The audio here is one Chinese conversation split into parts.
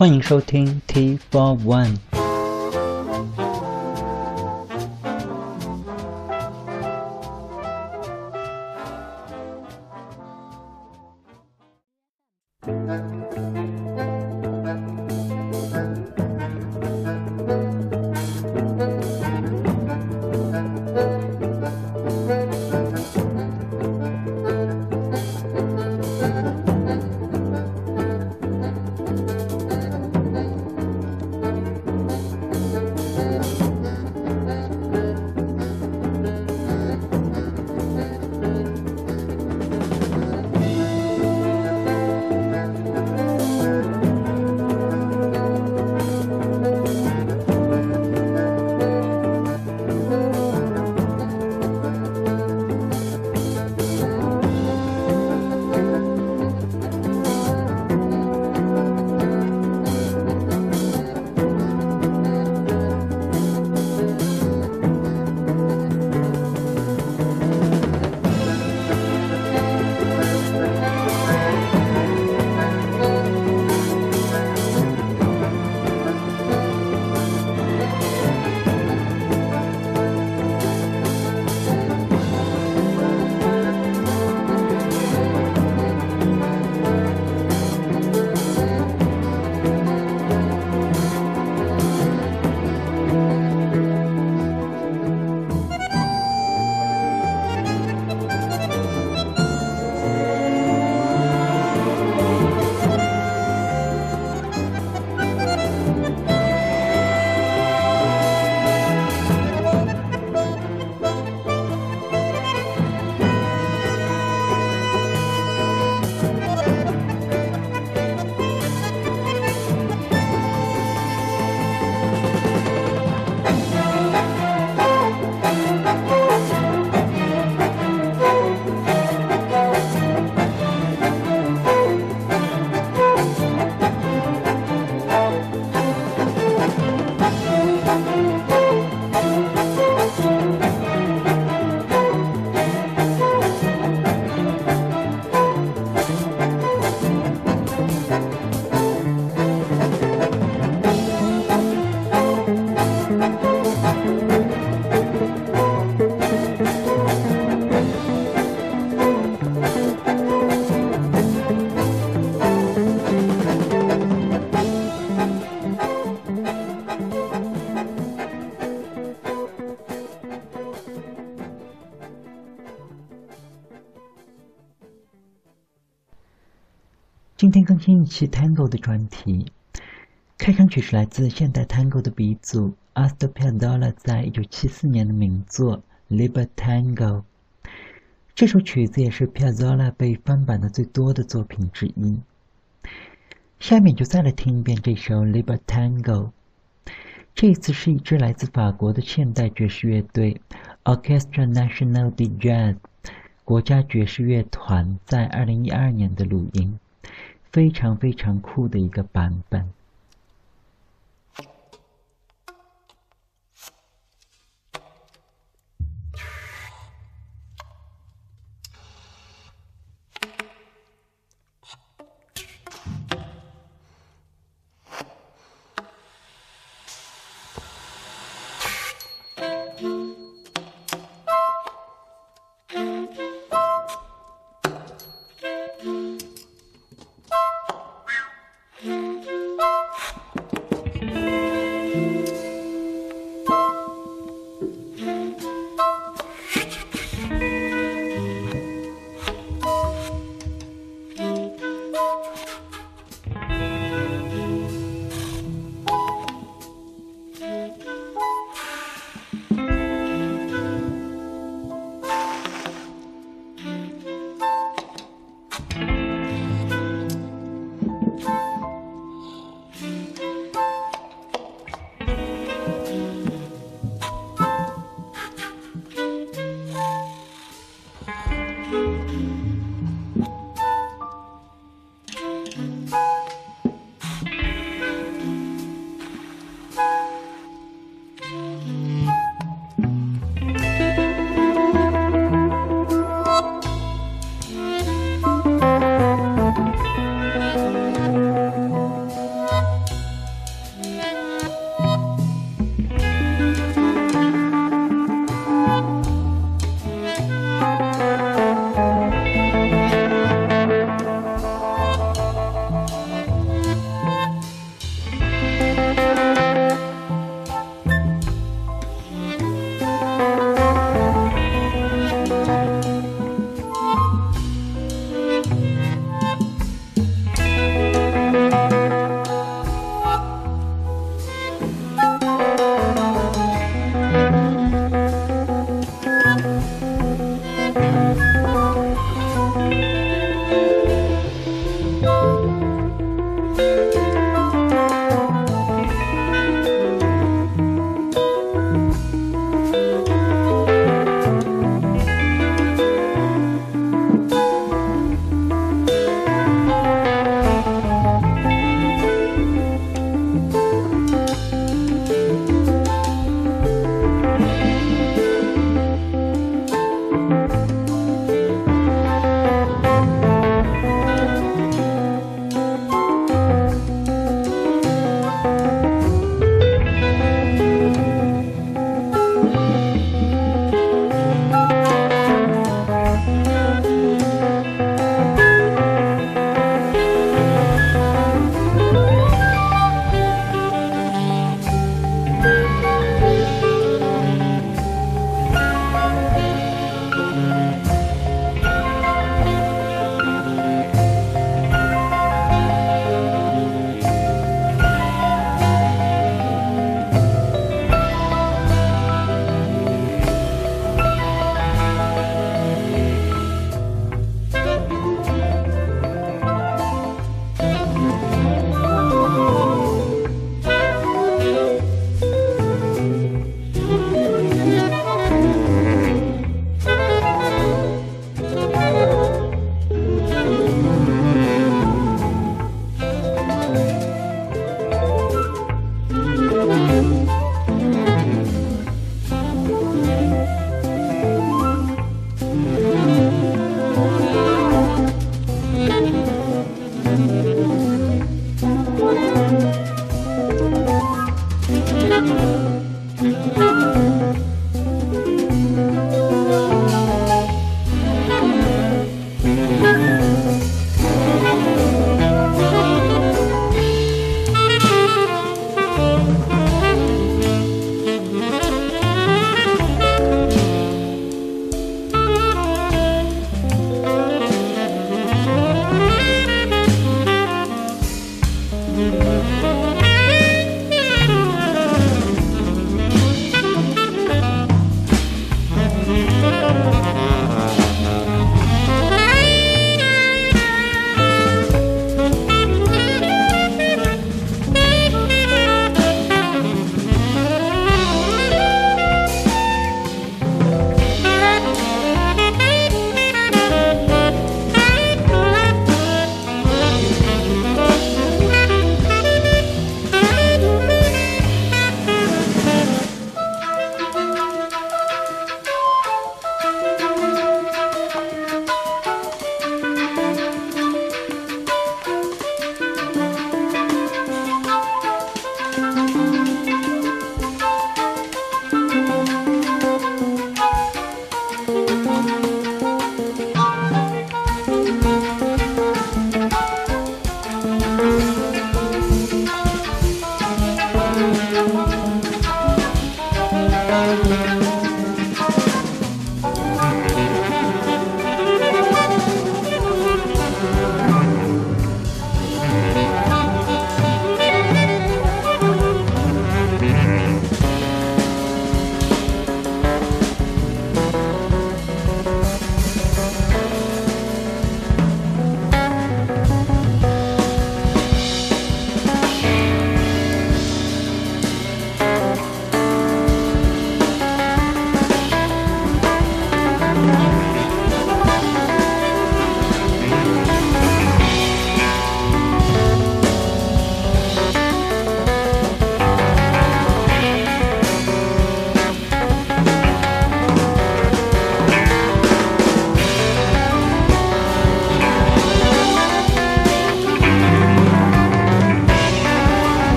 欢迎收听 T Four One。 新一期 Tango 的专题。开场曲是来自现代 Tango 的鼻祖 a s t o Piazzolla 在一九七四年的名作《Libertango》。这首曲子也是 Piazzolla 被翻版的最多的作品之一。下面就再来听一遍这首《Libertango》。这次是一支来自法国的现代爵士乐队 Orchestra National de Jazz 国家爵士乐团在二零一二年的录音。非常非常酷的一个版本。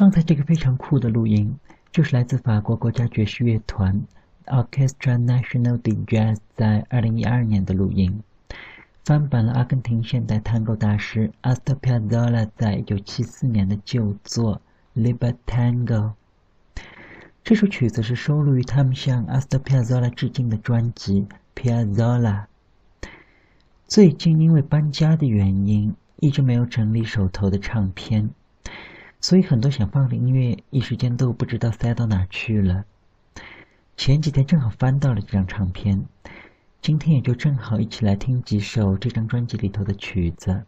刚才这个非常酷的录音，就是来自法国国家爵士乐团 Orchestra National de Jazz 在二零一二年的录音，翻版了阿根廷现代探戈大师 Astor Piazzolla 在一九七四年的旧作《Libertango》。这首曲子是收录于他们向 Astor Piazzolla 致敬的专辑《Piazzolla》。最近因为搬家的原因，一直没有整理手头的唱片。所以很多想放的音乐，一时间都不知道塞到哪去了。前几天正好翻到了这张唱片，今天也就正好一起来听几首这张专辑里头的曲子。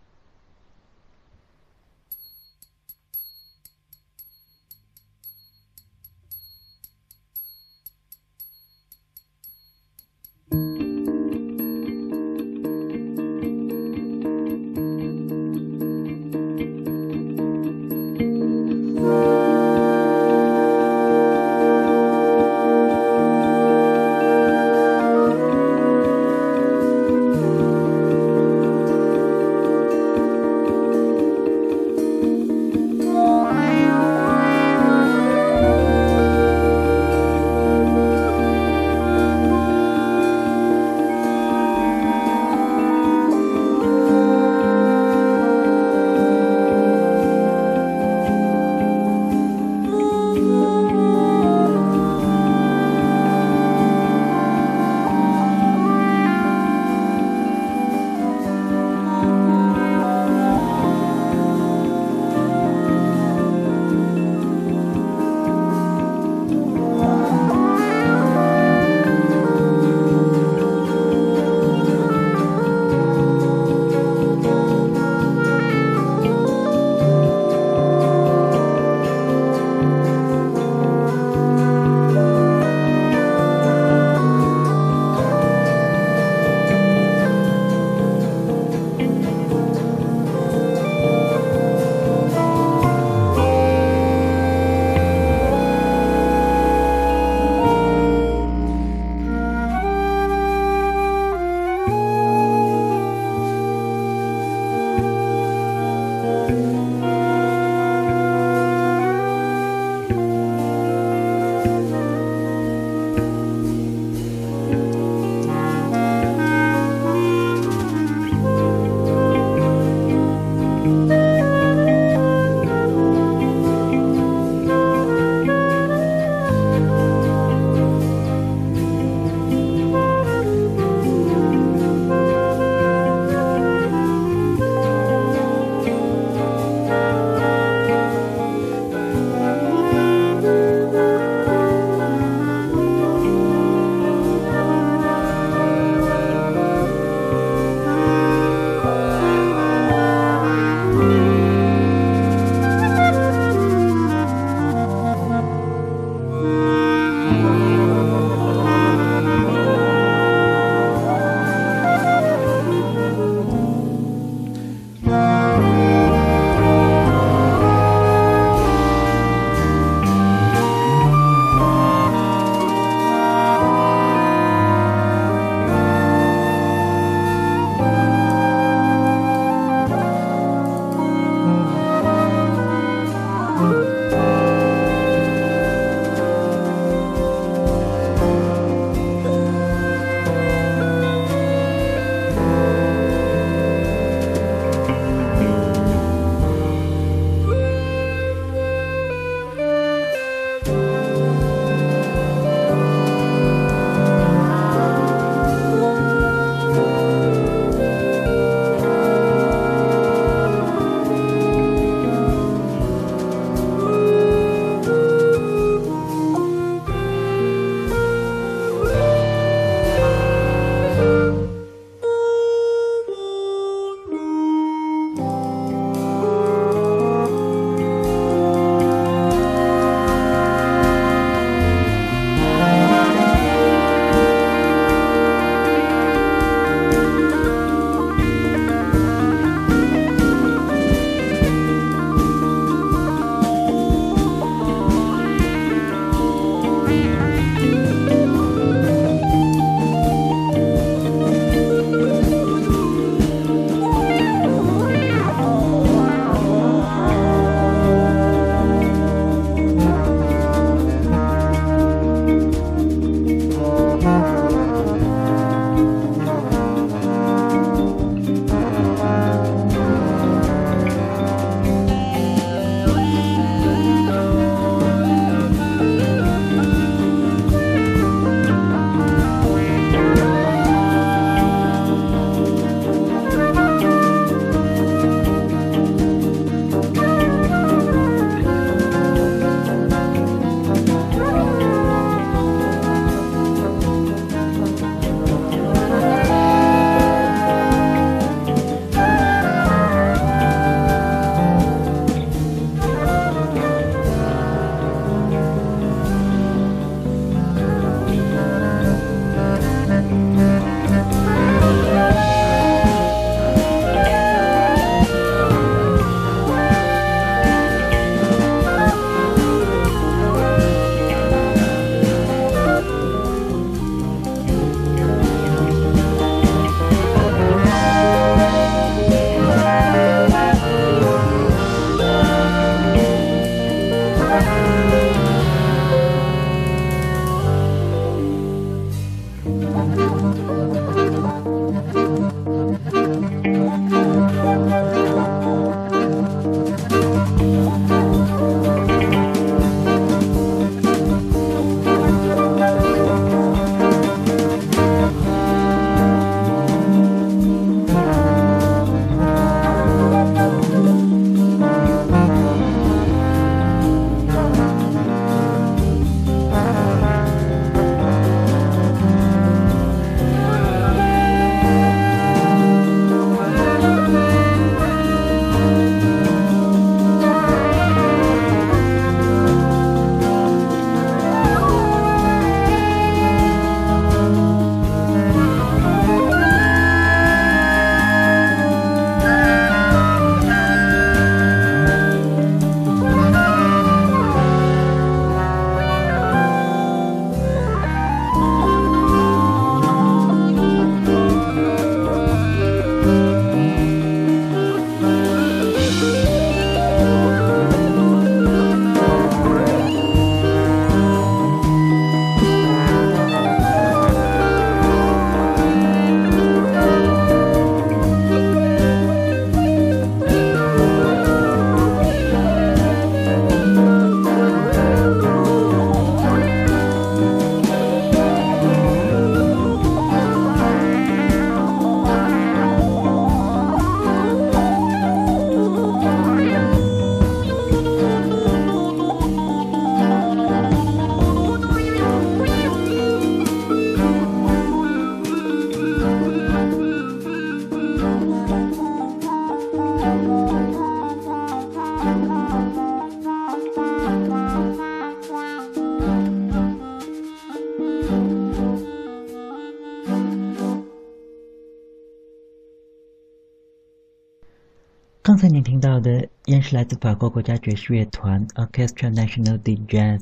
刚才您听到的，也是来自法国国家爵士乐团 Orchestra National de Jazz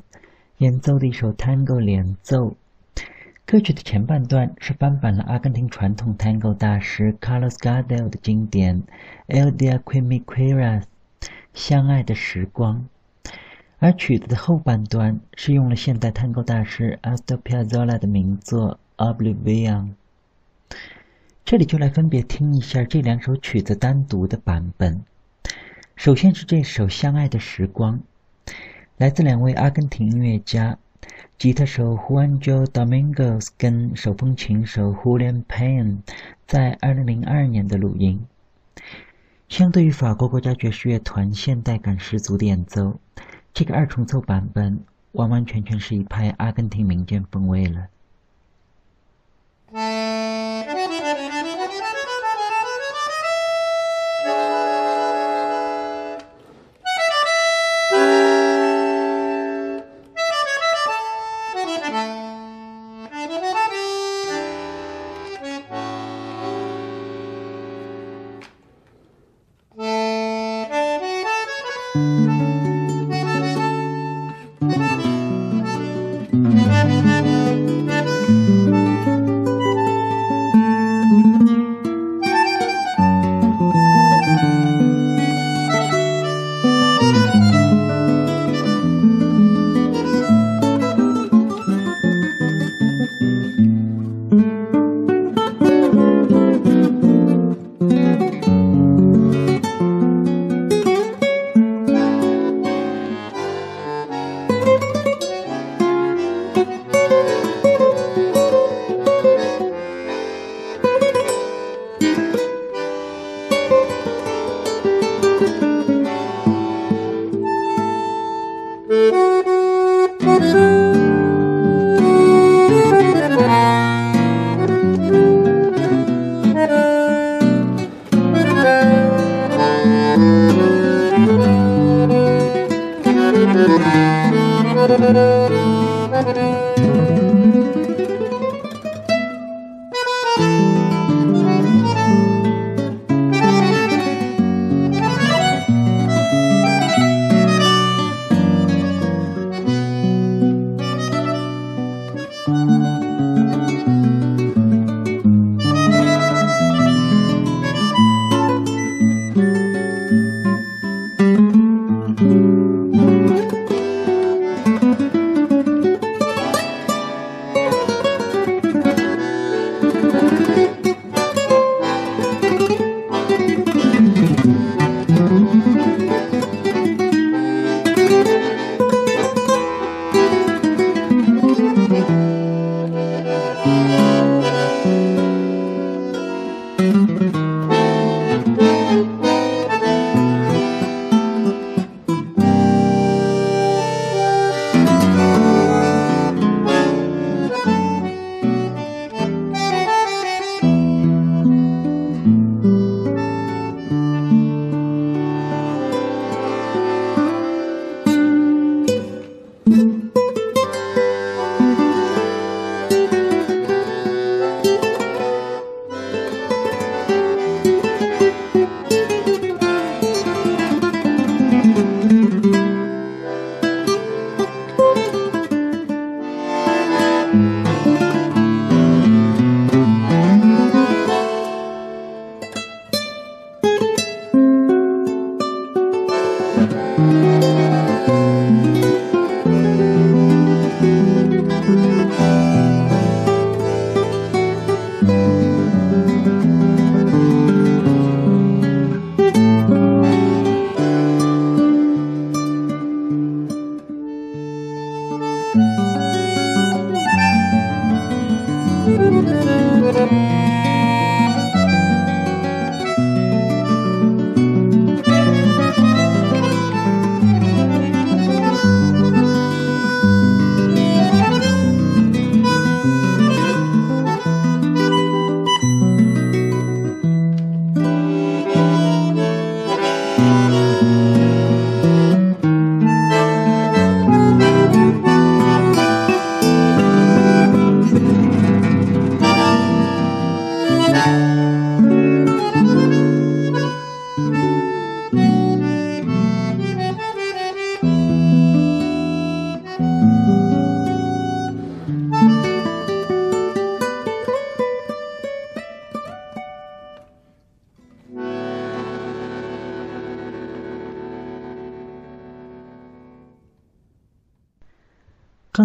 演奏的一首 Tango 连奏。歌曲的前半段是翻版了阿根廷传统 Tango 大师 Carlos Gardel 的经典 El Dia que me quieras，相爱的时光。而曲子的后半段是用了现代探戈大师 Astor Piazzolla 的名作《Oblivion》。这里就来分别听一下这两首曲子单独的版本。首先是这首《相爱的时光》，来自两位阿根廷音乐家，吉他手 Juanjo Domingos 跟手风琴手 Julian Payne 在2002年的录音。相对于法国国家爵士乐团现代感十足的演奏。这个二重奏版本完完全全是一派阿根廷民间风味了。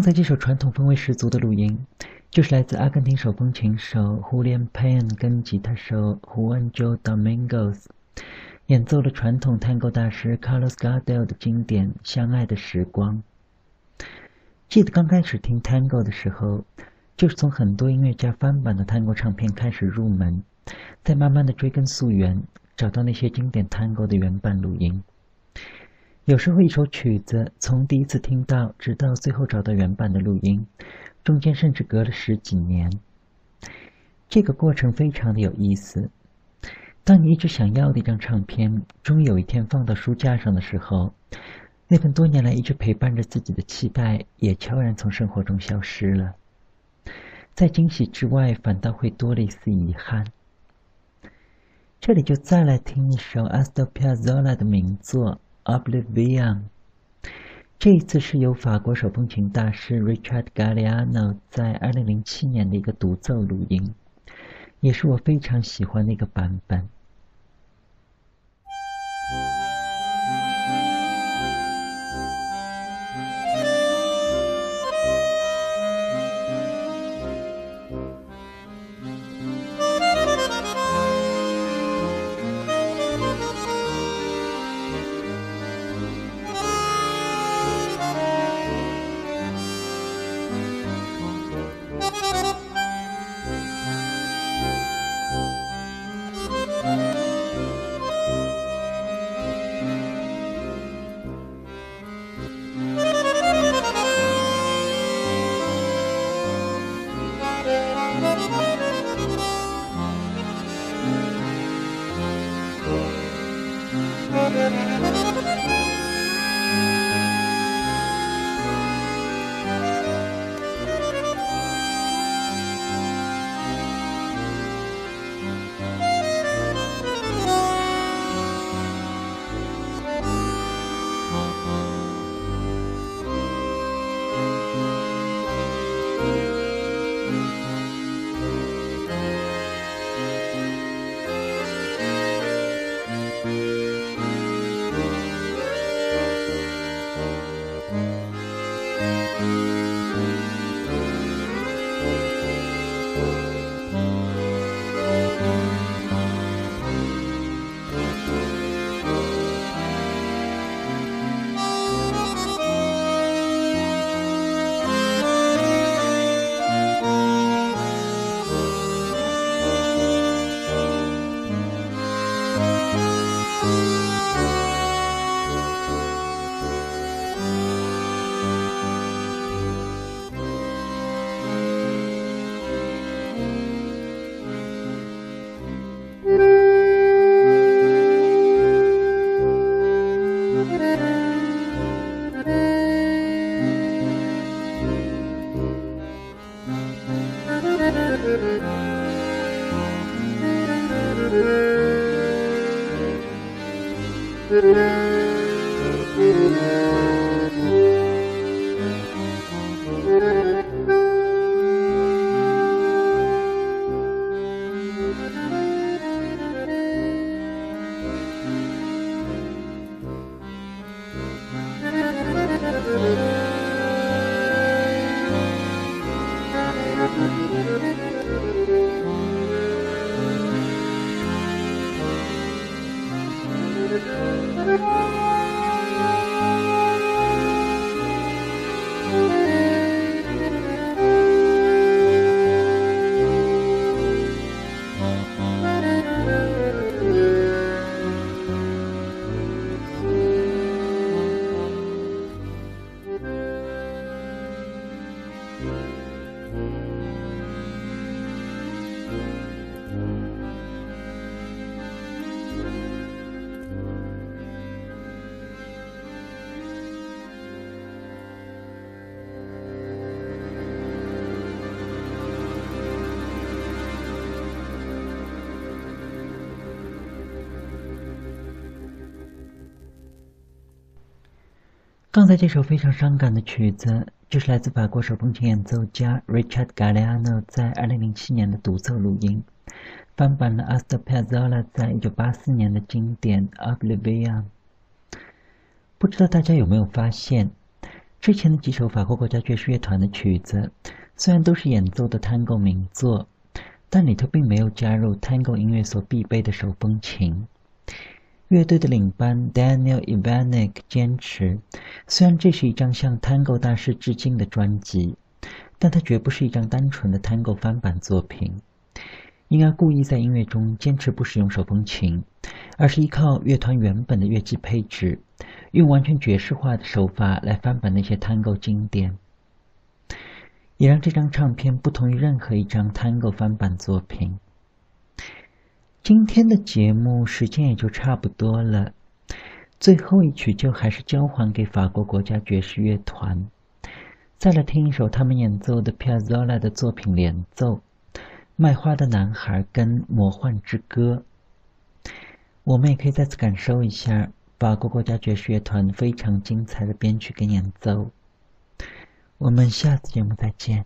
才这首传统风味十足的录音，就是来自阿根廷手风琴手 Julian Payne 跟吉他手 Juanjo Domingos 演奏了传统探戈大师 Carlos Gardel 的经典《相爱的时光》。记得刚开始听探戈的时候，就是从很多音乐家翻版的探戈唱片开始入门，再慢慢的追根溯源，找到那些经典探戈的原版录音。有时候一首曲子从第一次听到，直到最后找到原版的录音，中间甚至隔了十几年。这个过程非常的有意思。当你一直想要的一张唱片，终于有一天放到书架上的时候，那份多年来一直陪伴着自己的期待，也悄然从生活中消失了。在惊喜之外，反倒会多了一丝遗憾。这里就再来听一首 Astor Piazzolla 的名作。Oblivion，这一次是由法国手风琴大师 Richard Galliano 在二零零七年的一个独奏录音，也是我非常喜欢的一个版本。刚才这首非常伤感的曲子，就是来自法国手风琴演奏家 Richard Galliano 在2007年的独奏录音，翻版了 Astor Piazzolla 在1984年的经典《Oblivion》。不知道大家有没有发现，之前的几首法国国家爵士乐团的曲子，虽然都是演奏的 Tango 名作，但里头并没有加入 Tango 音乐所必备的手风琴。乐队的领班 Daniel Ivanek 坚持，虽然这是一张向 Tango 大师致敬的专辑，但它绝不是一张单纯的 Tango 翻版作品。应该故意在音乐中坚持不使用手风琴，而是依靠乐团原本的乐器配置，用完全爵士化的手法来翻版那些 Tango 经典，也让这张唱片不同于任何一张 Tango 翻版作品。今天的节目时间也就差不多了，最后一曲就还是交还给法国国家爵士乐团，再来听一首他们演奏的 Piazzolla 的作品连奏。卖花的男孩跟魔幻之歌，我们也可以再次感受一下法国国家爵士乐团非常精彩的编曲跟演奏。我们下次节目再见。